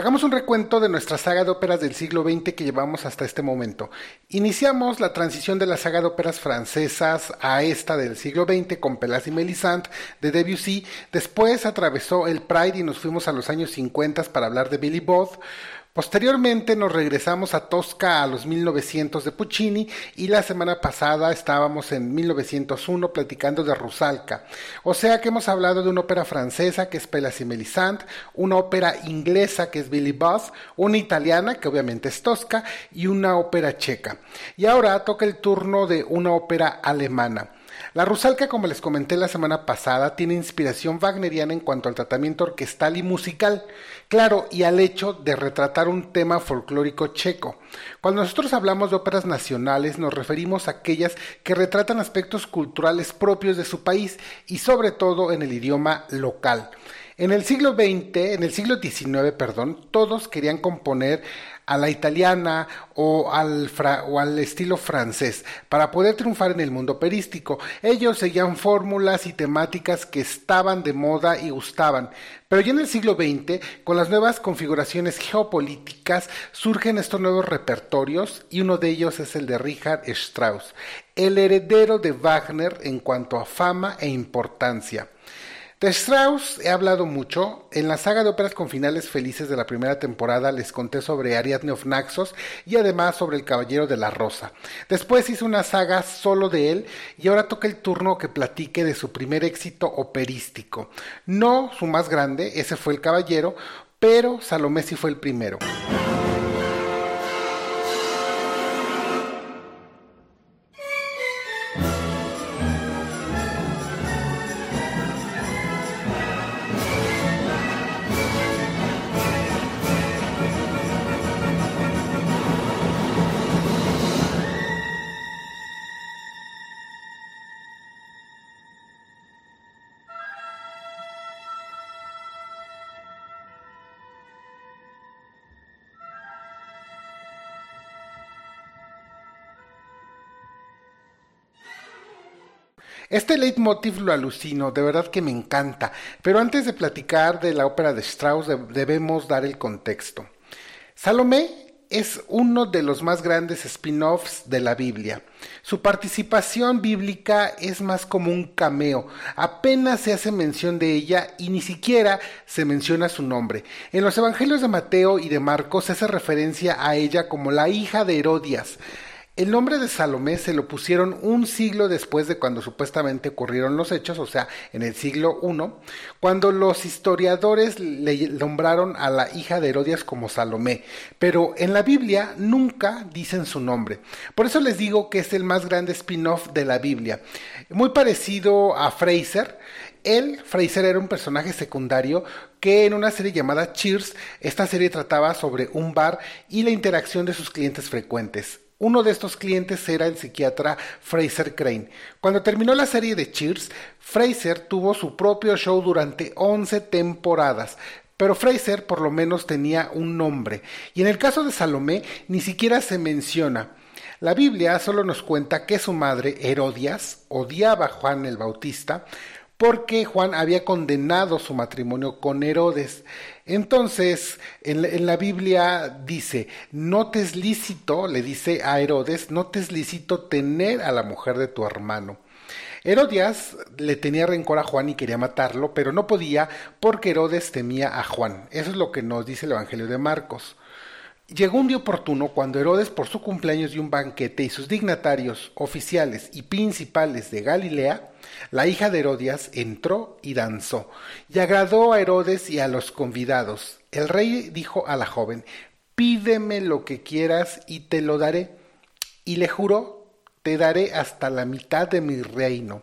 Hagamos un recuento de nuestra saga de óperas del siglo XX que llevamos hasta este momento. Iniciamos la transición de la saga de óperas francesas a esta del siglo XX con Pelas y Melisande de Debussy. Después atravesó el Pride y nos fuimos a los años 50 para hablar de Billy Both. Posteriormente nos regresamos a Tosca a los 1900 de Puccini y la semana pasada estábamos en 1901 platicando de Rusalka. O sea que hemos hablado de una ópera francesa que es Pelas y Melisande, una ópera inglesa que es Billy Boss, una italiana que obviamente es Tosca y una ópera checa. Y ahora toca el turno de una ópera alemana. La Rusalka, como les comenté la semana pasada, tiene inspiración wagneriana en cuanto al tratamiento orquestal y musical, claro, y al hecho de retratar un tema folclórico checo. Cuando nosotros hablamos de óperas nacionales, nos referimos a aquellas que retratan aspectos culturales propios de su país y sobre todo en el idioma local. En el siglo XX, en el siglo XIX, perdón, todos querían componer a la italiana o al, o al estilo francés para poder triunfar en el mundo operístico. Ellos seguían fórmulas y temáticas que estaban de moda y gustaban. Pero ya en el siglo XX, con las nuevas configuraciones geopolíticas, surgen estos nuevos repertorios y uno de ellos es el de Richard Strauss, el heredero de Wagner en cuanto a fama e importancia. De Strauss he hablado mucho. En la saga de óperas con finales felices de la primera temporada les conté sobre Ariadne of Naxos y además sobre El Caballero de la Rosa. Después hice una saga solo de él y ahora toca el turno que platique de su primer éxito operístico. No su más grande, ese fue El Caballero, pero Salomé sí fue el primero. Este leitmotiv lo alucino, de verdad que me encanta, pero antes de platicar de la ópera de Strauss debemos dar el contexto. Salomé es uno de los más grandes spin-offs de la Biblia. Su participación bíblica es más como un cameo, apenas se hace mención de ella y ni siquiera se menciona su nombre. En los Evangelios de Mateo y de Marcos se hace referencia a ella como la hija de Herodias. El nombre de Salomé se lo pusieron un siglo después de cuando supuestamente ocurrieron los hechos, o sea, en el siglo I, cuando los historiadores le nombraron a la hija de Herodias como Salomé, pero en la Biblia nunca dicen su nombre. Por eso les digo que es el más grande spin-off de la Biblia. Muy parecido a Fraser, él, Fraser, era un personaje secundario que en una serie llamada Cheers, esta serie trataba sobre un bar y la interacción de sus clientes frecuentes. Uno de estos clientes era el psiquiatra Fraser Crane. Cuando terminó la serie de Cheers, Fraser tuvo su propio show durante 11 temporadas, pero Fraser por lo menos tenía un nombre. Y en el caso de Salomé ni siquiera se menciona. La Biblia solo nos cuenta que su madre, Herodias, odiaba a Juan el Bautista, porque Juan había condenado su matrimonio con Herodes. Entonces, en la, Biblia dice, no te es lícito, le dice a Herodes, no te es lícito tener a la mujer de tu hermano. Herodias le tenía rencor a Juan y quería matarlo, pero no podía porque Herodes temía a Juan. Eso es lo que nos dice el Evangelio de Marcos. Llegó un día oportuno cuando Herodes por su cumpleaños dio un banquete y sus dignatarios, oficiales y principales de Galilea la hija de Herodias entró y danzó, y agradó a Herodes y a los convidados. El rey dijo a la joven, pídeme lo que quieras y te lo daré. Y le juró, te daré hasta la mitad de mi reino.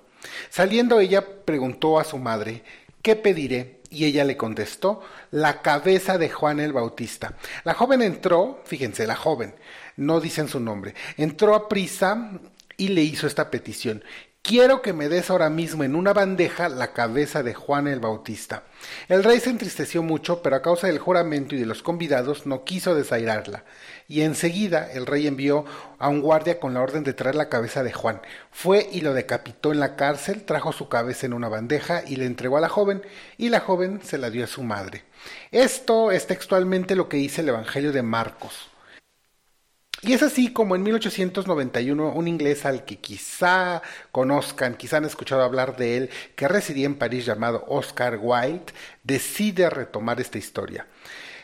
Saliendo ella preguntó a su madre, ¿qué pediré? Y ella le contestó, la cabeza de Juan el Bautista. La joven entró, fíjense, la joven, no dicen su nombre, entró a prisa y le hizo esta petición, quiero que me des ahora mismo en una bandeja la cabeza de Juan el Bautista. El rey se entristeció mucho, pero a causa del juramento y de los convidados no quiso desairarla. Y enseguida el rey envió a un guardia con la orden de traer la cabeza de Juan. Fue y lo decapitó en la cárcel, trajo su cabeza en una bandeja y le entregó a la joven, y la joven se la dio a su madre. Esto es textualmente lo que dice el Evangelio de Marcos. Y es así como en 1891 un inglés al que quizá conozcan, quizá han escuchado hablar de él, que residía en París llamado Oscar Wilde, decide retomar esta historia.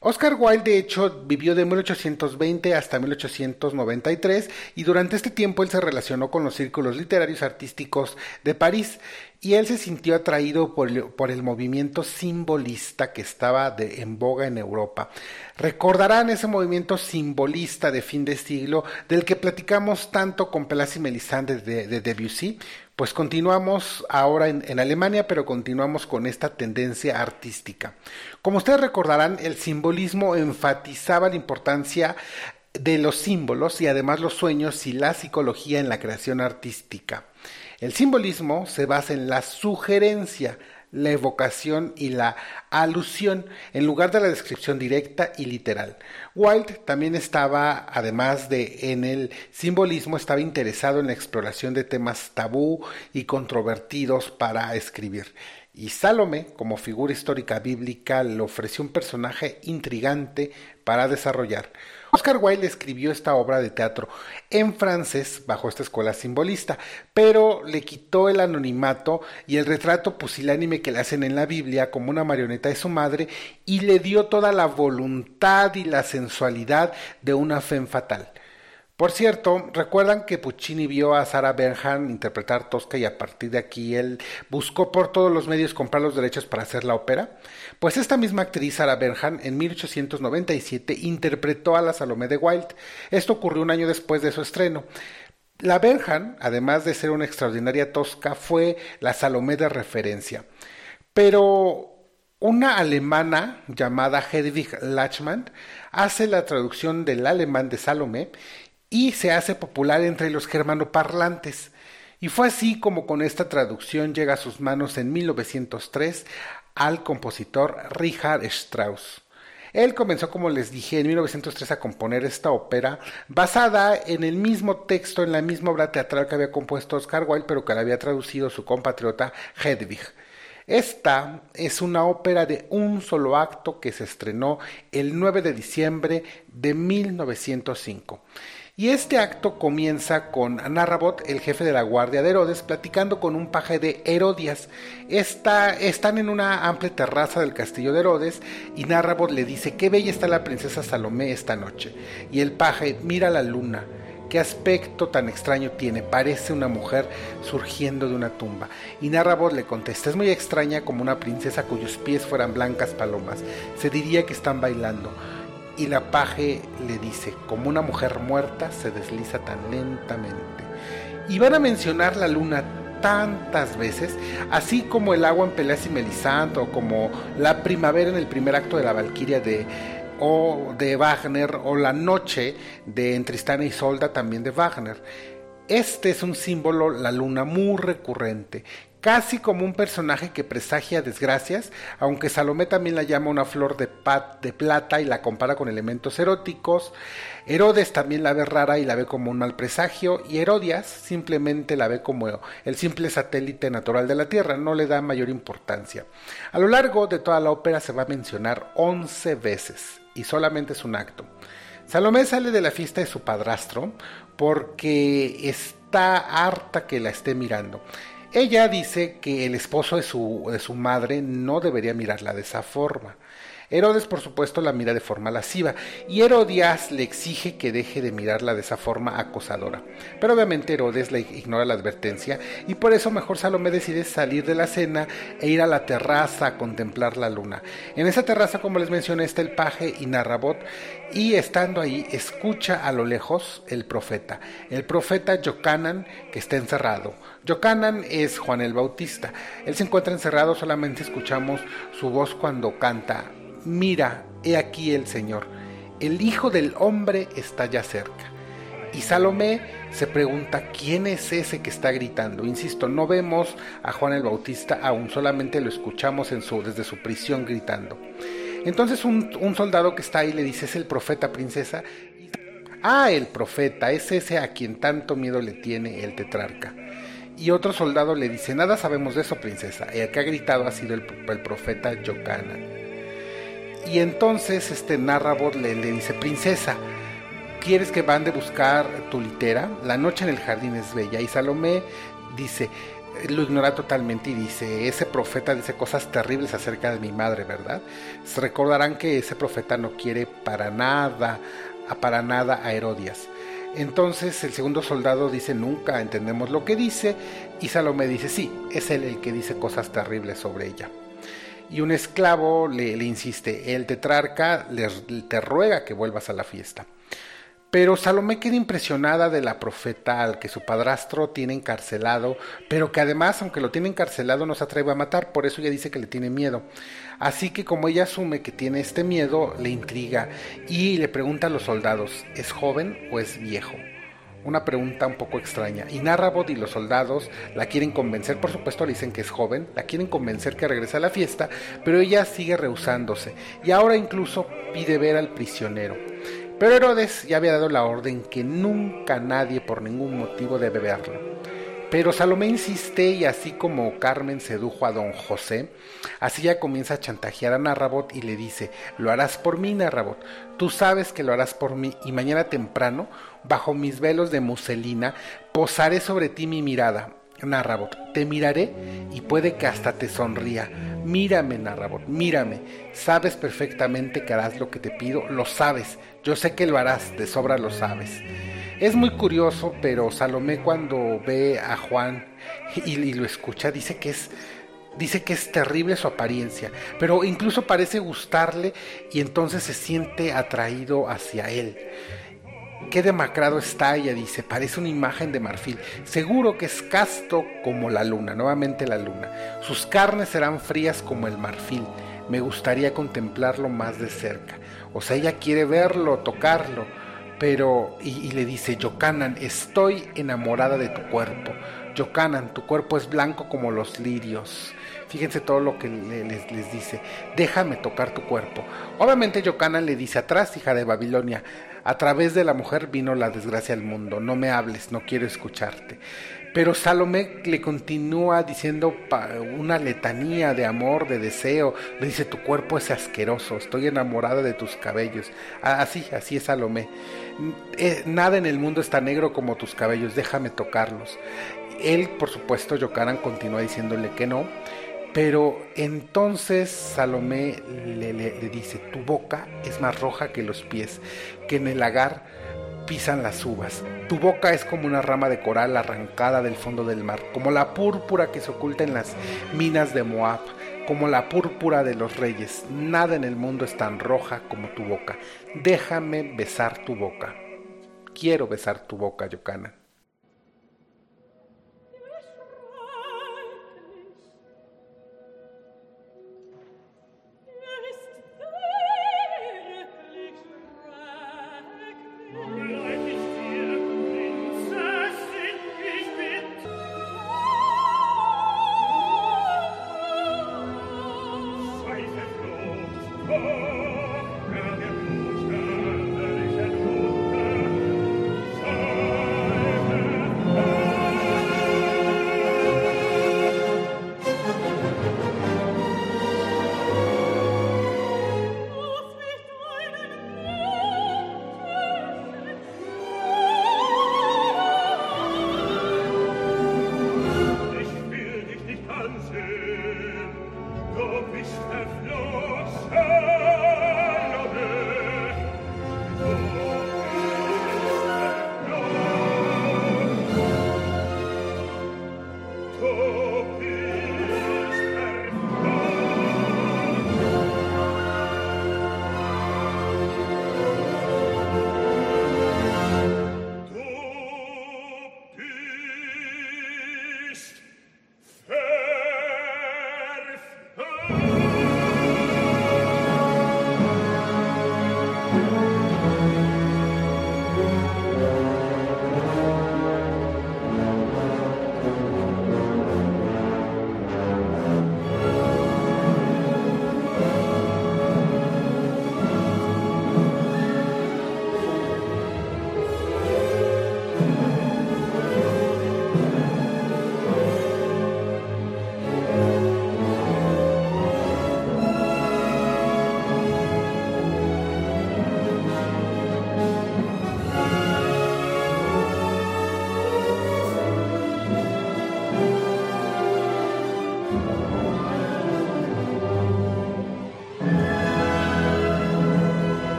Oscar Wilde, de hecho, vivió de 1820 hasta 1893 y durante este tiempo él se relacionó con los círculos literarios artísticos de París y él se sintió atraído por el, movimiento simbolista que estaba en boga en Europa. Recordarán ese movimiento simbolista de fin de siglo del que platicamos tanto con Pelas y Melisande de, de Debussy, pues continuamos ahora en, Alemania, pero continuamos con esta tendencia artística. Como ustedes recordarán, el simbolismo enfatizaba la importancia de los símbolos y además los sueños y la psicología en la creación artística. El simbolismo se basa en la sugerencia, la evocación y la alusión en lugar de la descripción directa y literal. Wilde también estaba, además de en el simbolismo, estaba interesado en la exploración de temas tabú y controvertidos para escribir. Y Salomé, como figura histórica bíblica, le ofreció un personaje intrigante para desarrollar. Oscar Wilde escribió esta obra de teatro en francés bajo esta escuela simbolista, pero le quitó el anonimato y el retrato pusilánime que le hacen en la Biblia como una marioneta de su madre y le dio toda la voluntad y la sensualidad de una fe fatal. Por cierto, ¿recuerdan que Puccini vio a Sarah Bernhardt interpretar Tosca y a partir de aquí él buscó por todos los medios comprar los derechos para hacer la ópera? Pues esta misma actriz, Sarah Bernhardt, en 1897 interpretó a la Salomé de Wilde. Esto ocurrió un año después de su estreno. La Bernhardt, además de ser una extraordinaria Tosca, fue la Salomé de referencia. Pero una alemana llamada Hedwig Lachmann hace la traducción del alemán de Salomé y se hace popular entre los germanoparlantes. Y fue así como con esta traducción llega a sus manos en 1903 al compositor Richard Strauss. Él comenzó, como les dije, en 1903 a componer esta ópera basada en el mismo texto, en la misma obra teatral que había compuesto Oscar Wilde, pero que la había traducido su compatriota Hedwig. Esta es una ópera de un solo acto que se estrenó el 9 de diciembre de 1905. Y este acto comienza con Narrabot, el jefe de la guardia de Herodes, platicando con un paje de Herodias. están en una amplia terraza del castillo de Herodes y Narrabot le dice, qué bella está la princesa Salomé esta noche. Y el paje mira la luna. Qué aspecto tan extraño tiene, parece una mujer surgiendo de una tumba. Y Narrabot le contesta, es muy extraña como una princesa cuyos pies fueran blancas palomas. Se diría que están bailando y la paje le dice, como una mujer muerta se desliza tan lentamente. Y van a mencionar la luna tantas veces, así como el agua en Peleas y Melisandre, o como la primavera en el primer acto de la Valquiria de, de Wagner, o la noche de Entristana y Solda también de Wagner. Este es un símbolo, la luna, muy recurrente, casi como un personaje que presagia desgracias, aunque Salomé también la llama una flor de, plata y la compara con elementos eróticos. Herodes también la ve rara y la ve como un mal presagio, y Herodias simplemente la ve como el simple satélite natural de la Tierra, no le da mayor importancia. A lo largo de toda la ópera se va a mencionar once veces, y solamente es un acto. Salomé sale de la fiesta de su padrastro porque está harta que la esté mirando. Ella dice que el esposo de su, de su madre no debería mirarla de esa forma. Herodes, por supuesto, la mira de forma lasciva y Herodias le exige que deje de mirarla de esa forma acosadora. Pero obviamente Herodes le ignora la advertencia y por eso mejor Salomé decide salir de la cena e ir a la terraza a contemplar la luna. En esa terraza, como les mencioné, está el paje y Narrabot y estando ahí escucha a lo lejos el profeta, el profeta Yocanan que está encerrado. Yocanan es Juan el Bautista. Él se encuentra encerrado, solamente escuchamos su voz cuando canta Mira, he aquí el Señor, el Hijo del Hombre está ya cerca. Y Salomé se pregunta quién es ese que está gritando. Insisto, no vemos a Juan el Bautista aún, solamente lo escuchamos en su, desde su prisión gritando. Entonces un, un soldado que está ahí le dice, es el profeta princesa. Ah, el profeta, es ese a quien tanto miedo le tiene el tetrarca. Y otro soldado le dice, nada sabemos de eso, princesa. El que ha gritado ha sido el, profeta Yocana. Y entonces este Narrabot le, le dice, princesa, ¿quieres que van de buscar tu litera? La noche en el jardín es bella. Y Salomé dice, lo ignora totalmente y dice, ese profeta dice cosas terribles acerca de mi madre, ¿verdad? Se recordarán que ese profeta no quiere para nada, para nada a Herodias. Entonces el segundo soldado dice, nunca entendemos lo que dice, y Salomé dice, sí, es él el que dice cosas terribles sobre ella. Y un esclavo le, insiste, el tetrarca le, te ruega que vuelvas a la fiesta. Pero Salomé queda impresionada de la profeta al que su padrastro tiene encarcelado, pero que además, aunque lo tiene encarcelado, no se atreve a matar, por eso ella dice que le tiene miedo. Así que como ella asume que tiene este miedo, le intriga y le pregunta a los soldados, ¿es joven o es viejo? Una pregunta un poco extraña. Y Narrabot y los soldados la quieren convencer, por supuesto le dicen que es joven, la quieren convencer que regrese a la fiesta, pero ella sigue rehusándose y ahora incluso pide ver al prisionero. Pero Herodes ya había dado la orden que nunca nadie por ningún motivo debe verlo. Pero Salomé insiste y así como Carmen sedujo a don José, así ya comienza a chantajear a Narrabot y le dice, lo harás por mí, Narrabot, tú sabes que lo harás por mí y mañana temprano, bajo mis velos de muselina, posaré sobre ti mi mirada. Narrabot, te miraré y puede que hasta te sonría. Mírame, Narrabot, mírame. Sabes perfectamente que harás lo que te pido, lo sabes. Yo sé que lo harás, de sobra lo sabes. Es muy curioso, pero Salomé cuando ve a Juan y, lo escucha dice que es dice que es terrible su apariencia, pero incluso parece gustarle y entonces se siente atraído hacia él. Qué demacrado está, ella dice, parece una imagen de marfil. Seguro que es casto como la luna, nuevamente la luna. Sus carnes serán frías como el marfil. Me gustaría contemplarlo más de cerca. O sea, ella quiere verlo, tocarlo pero y, le dice, Yocanan, estoy enamorada de tu cuerpo. Yocanan, tu cuerpo es blanco como los lirios. Fíjense todo lo que les, les, dice, déjame tocar tu cuerpo. Obviamente Yocanan le dice, atrás, hija de Babilonia, a través de la mujer vino la desgracia al mundo, no me hables, no quiero escucharte. Pero Salomé le continúa diciendo una letanía de amor, de deseo. Le dice, tu cuerpo es asqueroso, estoy enamorada de tus cabellos. Así, así es Salomé. Eh, nada en el mundo es tan negro como tus cabellos, déjame tocarlos. Él, por supuesto, Yocaran continúa diciéndole que no. Pero entonces Salomé le, le dice, tu boca es más roja que los pies, que en el lagar pisan las uvas. Tu boca es como una rama de coral arrancada del fondo del mar, como la púrpura que se oculta en las minas de Moab, como la púrpura de los reyes. Nada en el mundo es tan roja como tu boca. Déjame besar tu boca. Quiero besar tu boca, Yocana.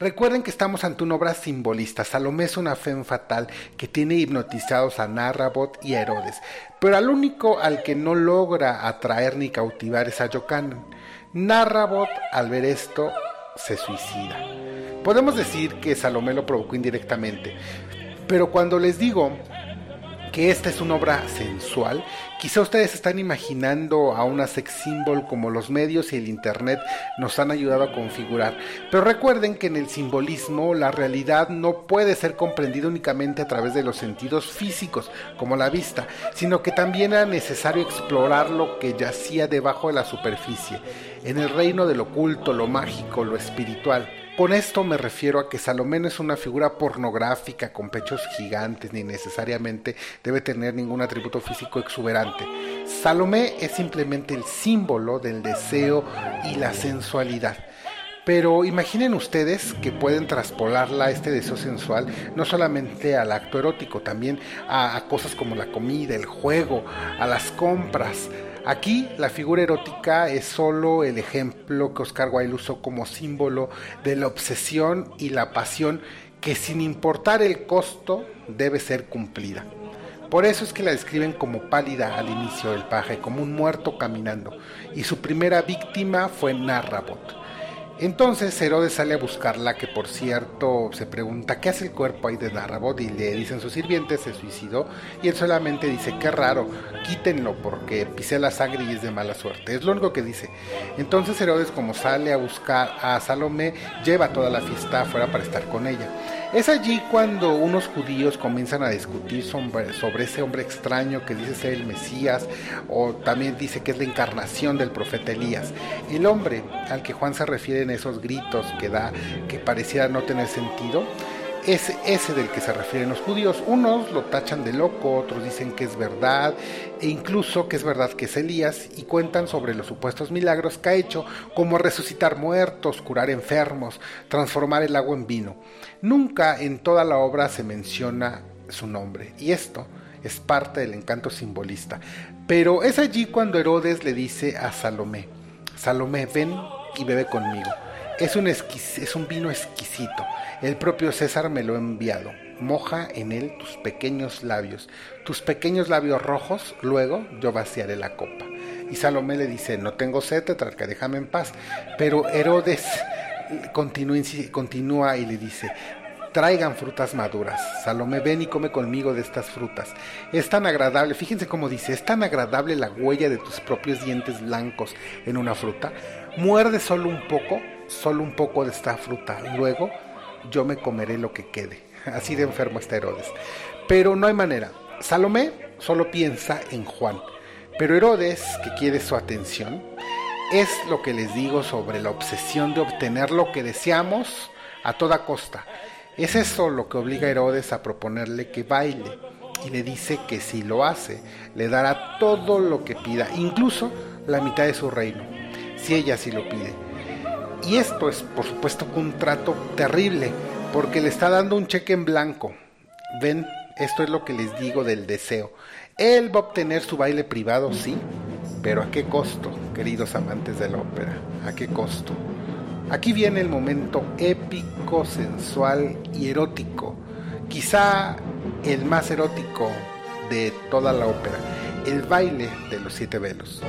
Recuerden que estamos ante una obra simbolista. Salomé es una fe fatal que tiene hipnotizados a Narrabot y a Herodes, pero al único al que no logra atraer ni cautivar es a Yocanan. Narrabot, al ver esto, se suicida. Podemos decir que Salomé lo provocó indirectamente, pero cuando les digo que esta es una obra sensual, quizá ustedes están imaginando a una sex symbol como los medios y el internet nos han ayudado a configurar. Pero recuerden que en el simbolismo la realidad no puede ser comprendida únicamente a través de los sentidos físicos, como la vista, sino que también era necesario explorar lo que yacía debajo de la superficie, en el reino del oculto, lo mágico, lo espiritual. Con esto me refiero a que Salomé no es una figura pornográfica con pechos gigantes ni necesariamente debe tener ningún atributo físico exuberante. Salomé es simplemente el símbolo del deseo y la sensualidad. Pero imaginen ustedes que pueden traspolarla, este deseo sensual, no solamente al acto erótico, también a, a cosas como la comida, el juego, a las compras, Aquí la figura erótica es solo el ejemplo que Oscar Wilde usó como símbolo de la obsesión y la pasión que sin importar el costo debe ser cumplida. Por eso es que la describen como pálida al inicio del paje, como un muerto caminando, y su primera víctima fue Narrabot. Entonces Herodes sale a buscarla, que por cierto se pregunta qué hace el cuerpo ahí de Narrabot y le dicen sus sirvientes se suicidó y él solamente dice qué raro, quítenlo porque pisé la sangre y es de mala suerte. Es lo único que dice. Entonces Herodes como sale a buscar a Salomé lleva toda la fiesta afuera para estar con ella. Es allí cuando unos judíos comienzan a discutir sobre, sobre, ese hombre extraño que dice ser el Mesías o también dice que es la encarnación del profeta Elías. El hombre al que Juan se refiere esos gritos que da que pareciera no tener sentido es ese del que se refieren los judíos. Unos lo tachan de loco, otros dicen que es verdad, e incluso que es verdad que es Elías, y cuentan sobre los supuestos milagros que ha hecho, como resucitar muertos, curar enfermos, transformar el agua en vino. Nunca en toda la obra se menciona su nombre, y esto es parte del encanto simbolista. Pero es allí cuando Herodes le dice a Salomé, Salomé, ven y bebe conmigo. Es un, es un vino exquisito. El propio César me lo ha enviado. Moja en él tus pequeños labios, tus pequeños labios rojos, luego yo vaciaré la copa. Y Salomé le dice, no tengo sed, tetrarca, déjame en paz. Pero Herodes continúa, y le dice, traigan frutas maduras. Salomé, ven y come conmigo de estas frutas. Es tan agradable, fíjense cómo dice, es tan agradable la huella de tus propios dientes blancos en una fruta. Muerde solo un poco solo un poco de esta fruta, luego yo me comeré lo que quede. Así de enfermo está Herodes. Pero no hay manera. Salomé solo piensa en Juan. Pero Herodes, que quiere su atención, es lo que les digo sobre la obsesión de obtener lo que deseamos a toda costa. Es eso lo que obliga a Herodes a proponerle que baile y le dice que si lo hace, le dará todo lo que pida, incluso la mitad de su reino, si ella sí lo pide. Y esto es, por supuesto, un trato terrible, porque le está dando un cheque en blanco. Ven, esto es lo que les digo del deseo. Él va a obtener su baile privado, sí, pero ¿a qué costo, queridos amantes de la ópera? ¿A qué costo? Aquí viene el momento épico, sensual y erótico, quizá el más erótico de toda la ópera, el baile de los siete velos.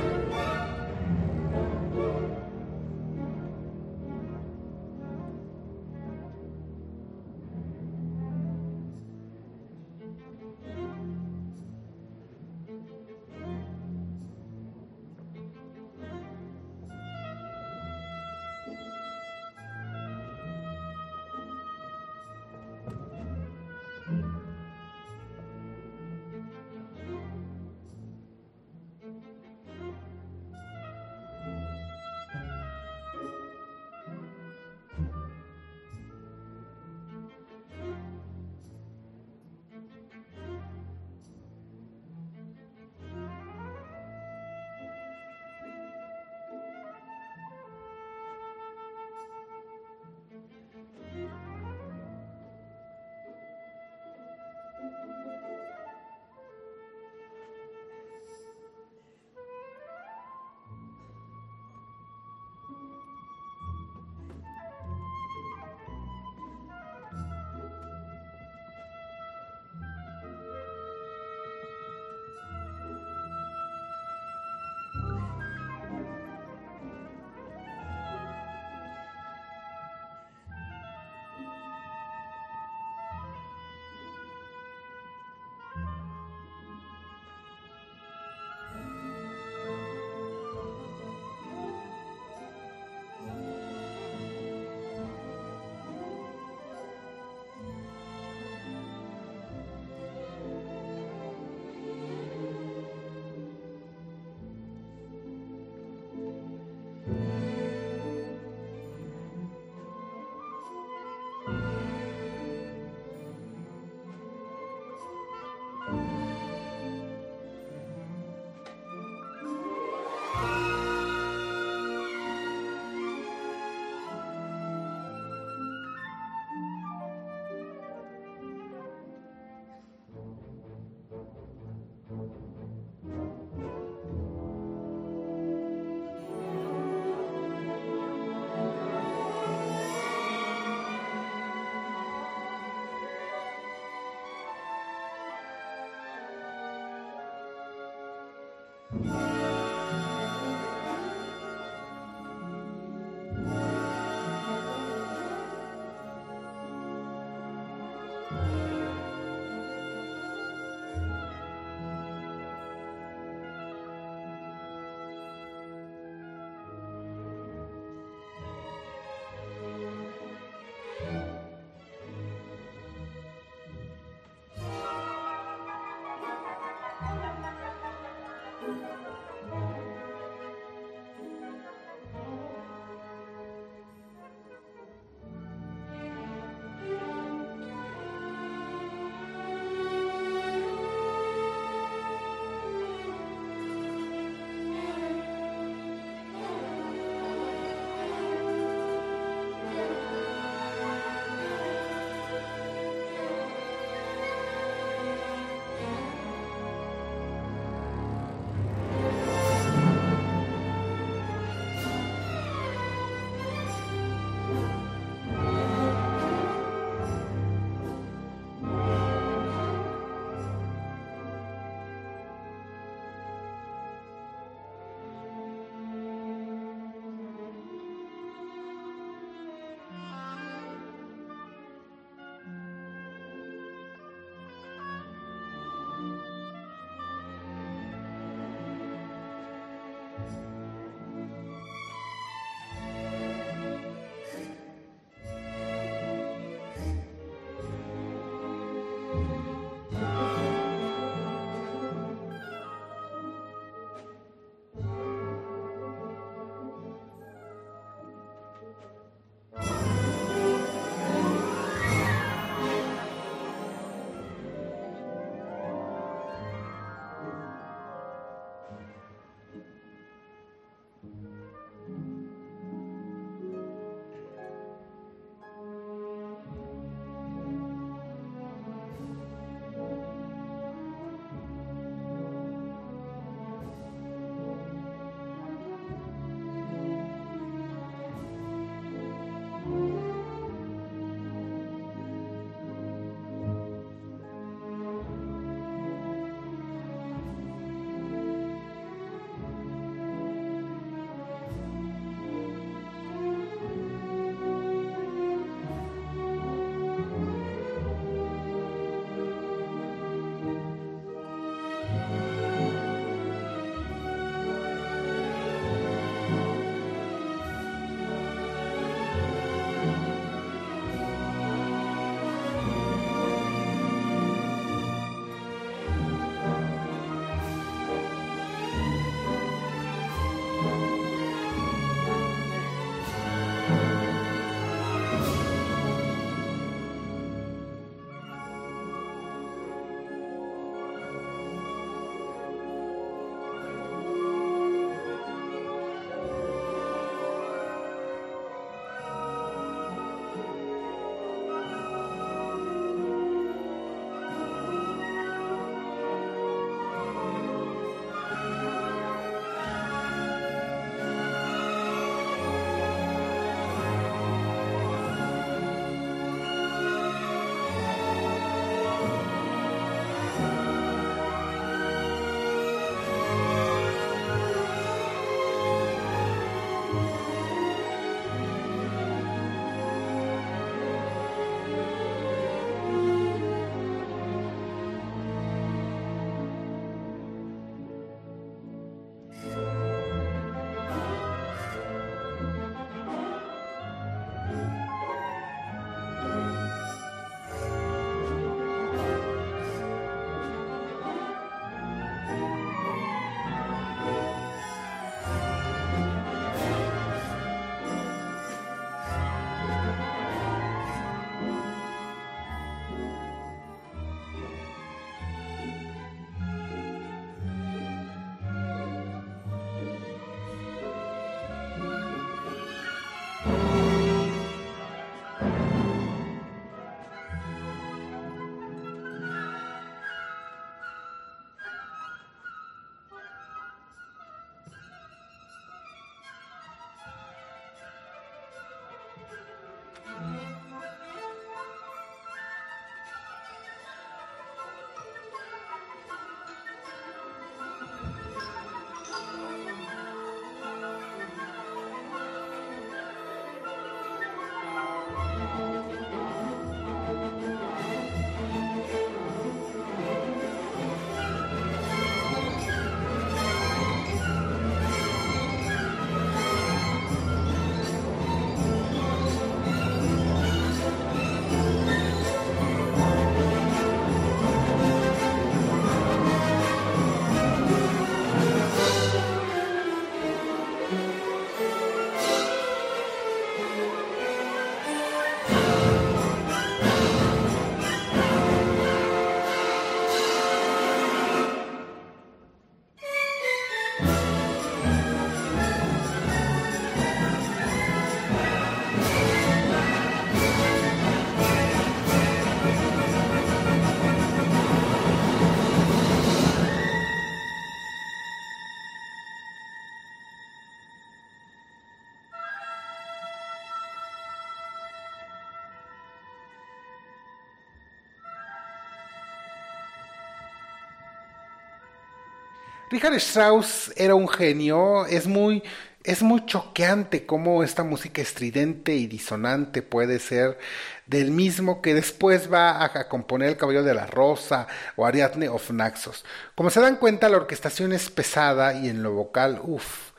Richard Strauss era un genio, es muy, es muy choqueante cómo esta música estridente y disonante puede ser del mismo que después va a, componer El Caballero de la Rosa o Ariadne of Naxos. Como se dan cuenta, la orquestación es pesada y en lo vocal, uff,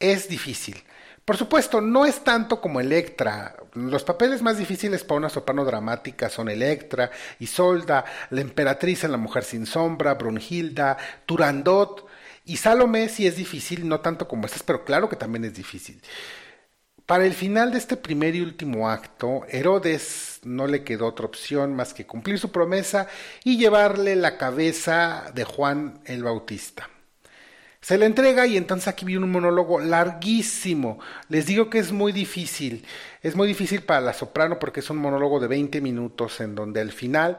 es difícil. Por supuesto, no es tanto como Electra. Los papeles más difíciles para una soprano dramática son Electra, Isolda, la emperatriz en La Mujer sin Sombra, Brunhilda, Turandot. Y Salomé sí es difícil, no tanto como estas, pero claro que también es difícil. Para el final de este primer y último acto, Herodes no le quedó otra opción más que cumplir su promesa y llevarle la cabeza de Juan el Bautista. Se le entrega y entonces aquí viene un monólogo larguísimo. Les digo que es muy difícil. Es muy difícil para la soprano porque es un monólogo de 20 minutos en donde al final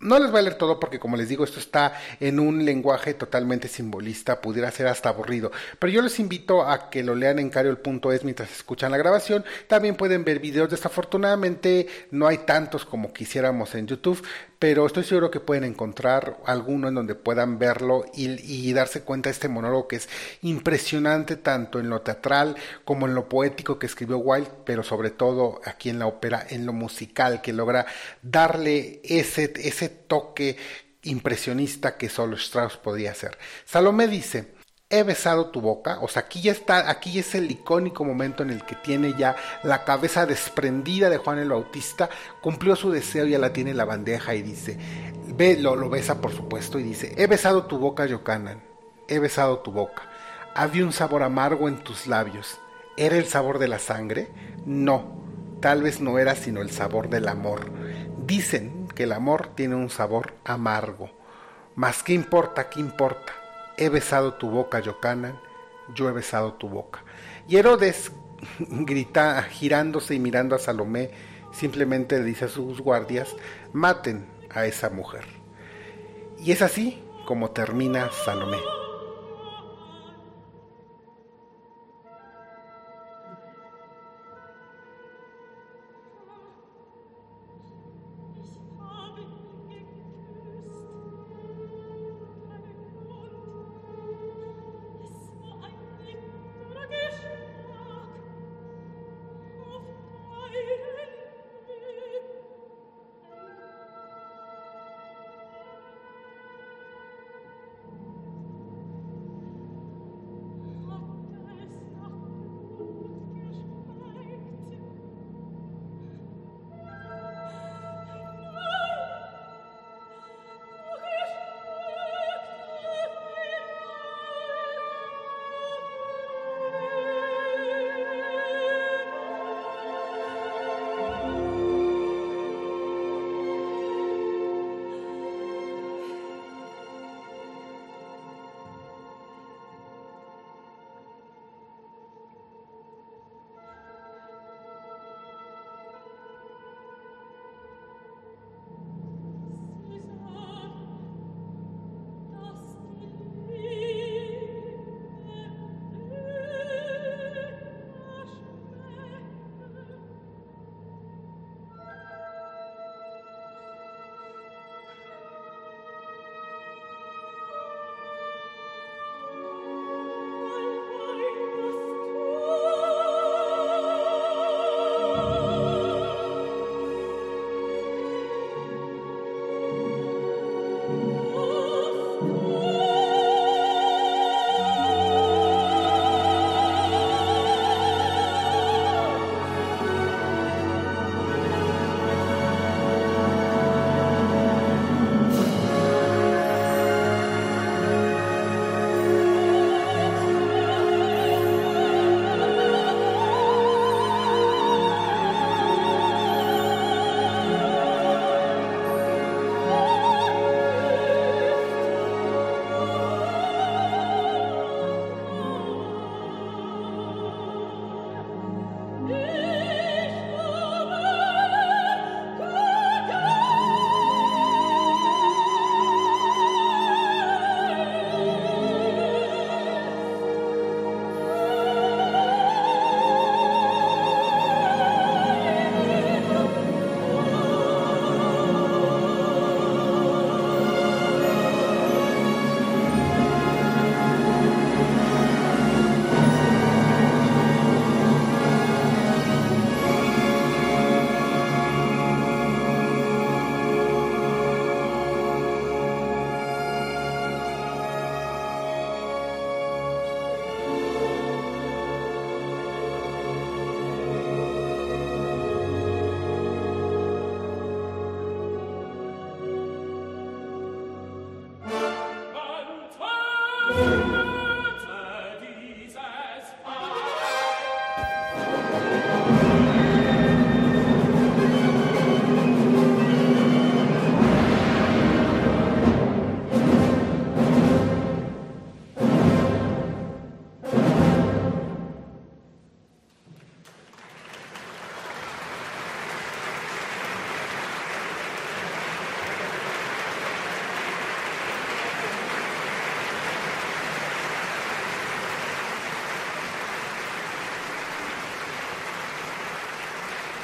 no les voy a leer todo porque como les digo esto está en un lenguaje totalmente simbolista, pudiera ser hasta aburrido, pero yo les invito a que lo lean en cariol.es mientras escuchan la grabación, también pueden ver videos, desafortunadamente no hay tantos como quisiéramos en YouTube, pero estoy seguro que pueden encontrar alguno en donde puedan verlo y, darse cuenta de este monólogo que es impresionante tanto en lo teatral como en lo poético que escribió Wilde, pero sobre todo aquí en la ópera, en lo musical, que logra darle ese, ese toque impresionista que solo Strauss podía hacer. Salomé dice, he besado tu boca, o sea, aquí ya está, aquí es el icónico momento en el que tiene ya la cabeza desprendida de Juan el Bautista, cumplió su deseo, ya la tiene en la bandeja y dice, ve, lo, lo besa por supuesto y dice, he besado tu boca, Yocanan, he besado tu boca, había un sabor amargo en tus labios, ¿era el sabor de la sangre? No, tal vez no era sino el sabor del amor. Dicen que el amor tiene un sabor amargo. Mas ¿qué importa? ¿Qué importa? he besado tu boca, Yocanan, yo he besado tu boca. Y Herodes grita, girándose y mirando a Salomé, simplemente le dice a sus guardias, maten a esa mujer. Y es así como termina Salomé.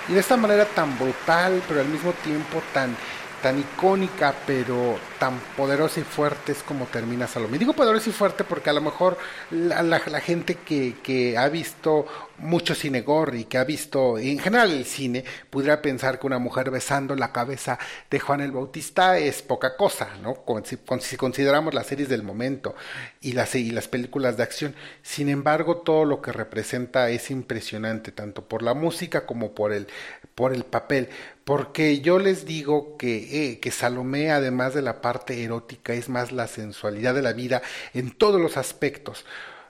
Y de esta manera tan brutal, pero al mismo tiempo tan tan icónica, pero tan poderosa y fuerte es como termina Salomé. Digo poderosa y fuerte porque a lo mejor la, la, gente que, que, ha visto mucho cine gore y que ha visto en general el cine, pudiera pensar que una mujer besando la cabeza de Juan el Bautista es poca cosa, ¿no? Si, si consideramos las series del momento y las, y las películas de acción. Sin embargo, todo lo que representa es impresionante, tanto por la música como por el, por el papel porque yo les digo que, eh, que Salomé, además de la parte erótica, es más la sensualidad de la vida en todos los aspectos.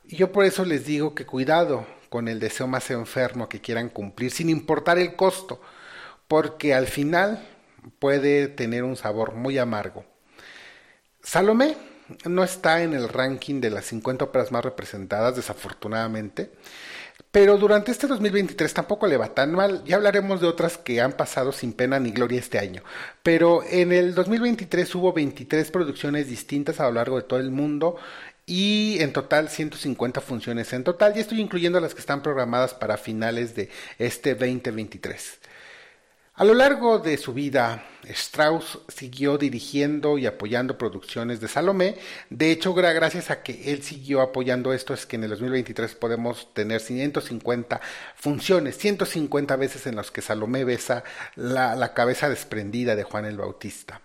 Y yo por eso les digo que cuidado con el deseo más enfermo que quieran cumplir, sin importar el costo, porque al final puede tener un sabor muy amargo. Salomé no está en el ranking de las 50 óperas más representadas, desafortunadamente. Pero durante este 2023 tampoco le va tan mal. Ya hablaremos de otras que han pasado sin pena ni gloria este año. Pero en el 2023 hubo 23 producciones distintas a lo largo de todo el mundo y en total 150 funciones en total. Y estoy incluyendo las que están programadas para finales de este 2023. A lo largo de su vida, Strauss siguió dirigiendo y apoyando producciones de Salomé. De hecho, gracias a que él siguió apoyando esto, es que en el 2023 podemos tener 150 funciones, 150 veces en las que Salomé besa la, la cabeza desprendida de Juan el Bautista.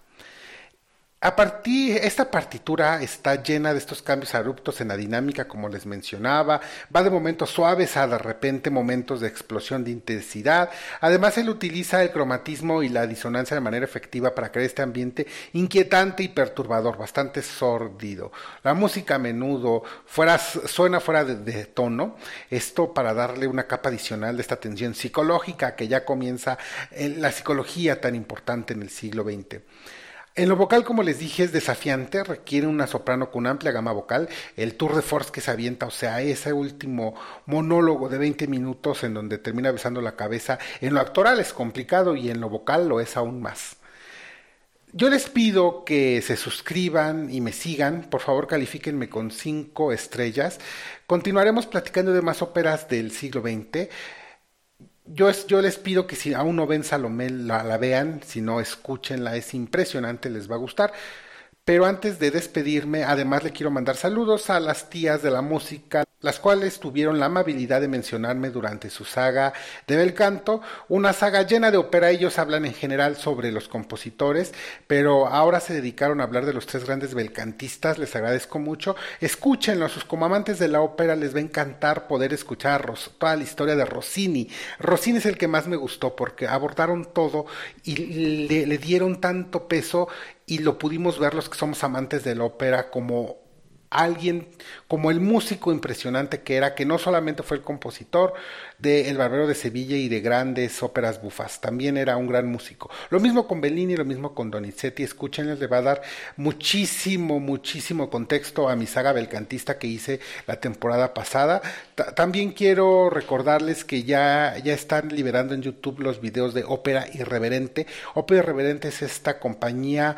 A partir, esta partitura está llena de estos cambios abruptos en la dinámica, como les mencionaba, va de momentos suaves a de repente momentos de explosión de intensidad. Además, él utiliza el cromatismo y la disonancia de manera efectiva para crear este ambiente inquietante y perturbador, bastante sordido. La música a menudo suena fuera de, de tono, esto para darle una capa adicional de esta tensión psicológica que ya comienza en la psicología tan importante en el siglo XX. En lo vocal, como les dije, es desafiante, requiere una soprano con amplia gama vocal, el tour de force que se avienta, o sea, ese último monólogo de 20 minutos en donde termina besando la cabeza, en lo actoral es complicado y en lo vocal lo es aún más. Yo les pido que se suscriban y me sigan, por favor califíquenme con 5 estrellas. Continuaremos platicando de más óperas del siglo XX yo, yo les pido que si aún no ven Salomé, la, la vean, si no, escúchenla, es impresionante, les va a gustar. Pero antes de despedirme, además le quiero mandar saludos a las tías de la música, las cuales tuvieron la amabilidad de mencionarme durante su saga de Bel Canto, una saga llena de ópera. Ellos hablan en general sobre los compositores, pero ahora se dedicaron a hablar de los tres grandes belcantistas. Les agradezco mucho. Escúchenlos, como amantes de la ópera les va a encantar poder escuchar toda la historia de Rossini. Rossini es el que más me gustó porque abordaron todo y le dieron tanto peso y lo pudimos ver los que somos amantes de la ópera como alguien como el músico impresionante que era, que no solamente fue el compositor de El Barbero de Sevilla y de grandes óperas bufas, también era un gran músico. Lo mismo con Bellini, lo mismo con Donizetti, escúchenles, le va a dar muchísimo, muchísimo contexto a mi saga belcantista que hice la temporada pasada. también quiero recordarles que ya, ya están liberando en YouTube los videos de Ópera Irreverente. Ópera Irreverente es esta compañía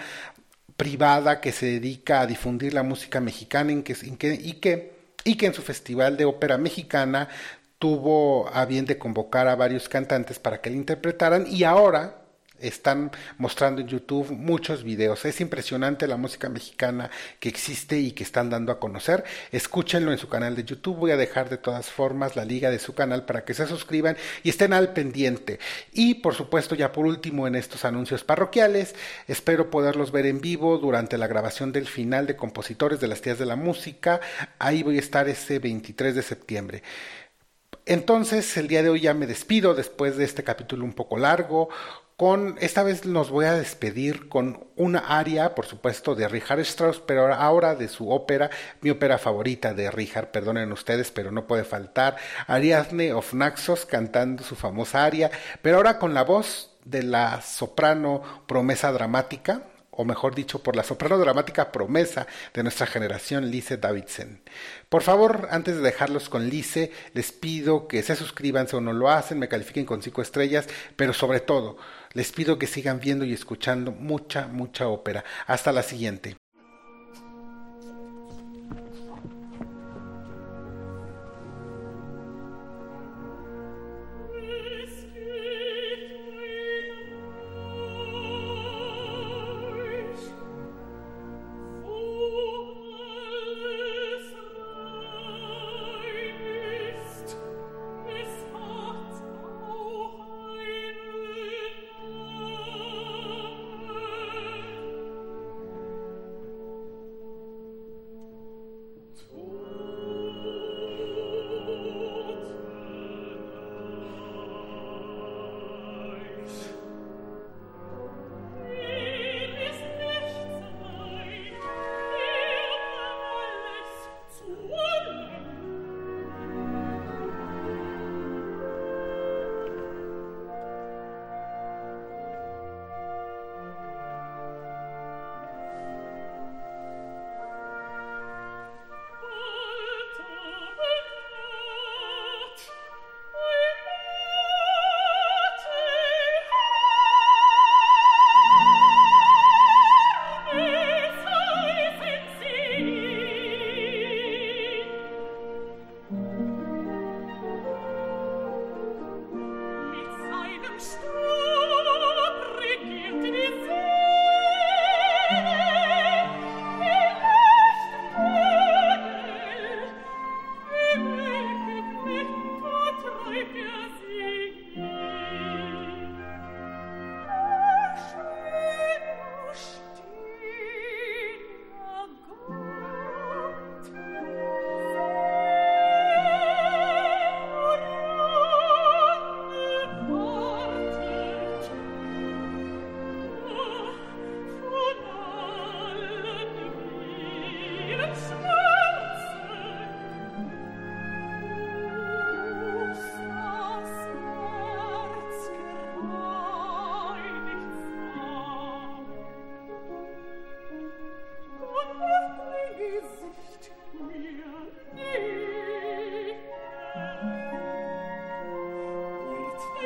privada que se dedica a difundir la música mexicana en que, en que, y, que, y que en su festival de ópera mexicana tuvo a bien de convocar a varios cantantes para que le interpretaran y ahora están mostrando en YouTube muchos videos. Es impresionante la música mexicana que existe y que están dando a conocer. Escúchenlo en su canal de YouTube. Voy a dejar de todas formas la liga de su canal para que se suscriban y estén al pendiente. Y por supuesto, ya por último, en estos anuncios parroquiales, espero poderlos ver en vivo durante la grabación del final de Compositores de las Tías de la Música. Ahí voy a estar ese 23 de septiembre. Entonces, el día de hoy ya me despido después de este capítulo un poco largo, con, esta vez nos voy a despedir con una aria, por supuesto, de Richard Strauss, pero ahora de su ópera, mi ópera favorita de Richard, perdonen ustedes, pero no puede faltar, Ariadne of Naxos cantando su famosa aria, pero ahora con la voz de la soprano promesa dramática, o mejor dicho, por la soprano dramática promesa de nuestra generación, Lise Davidson. Por favor, antes de dejarlos con Lise, les pido que se suscriban si o no lo hacen, me califiquen con cinco estrellas, pero sobre todo, les pido que sigan viendo y escuchando mucha, mucha ópera. Hasta la siguiente.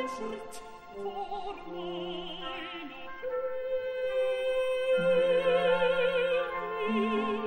Thank you.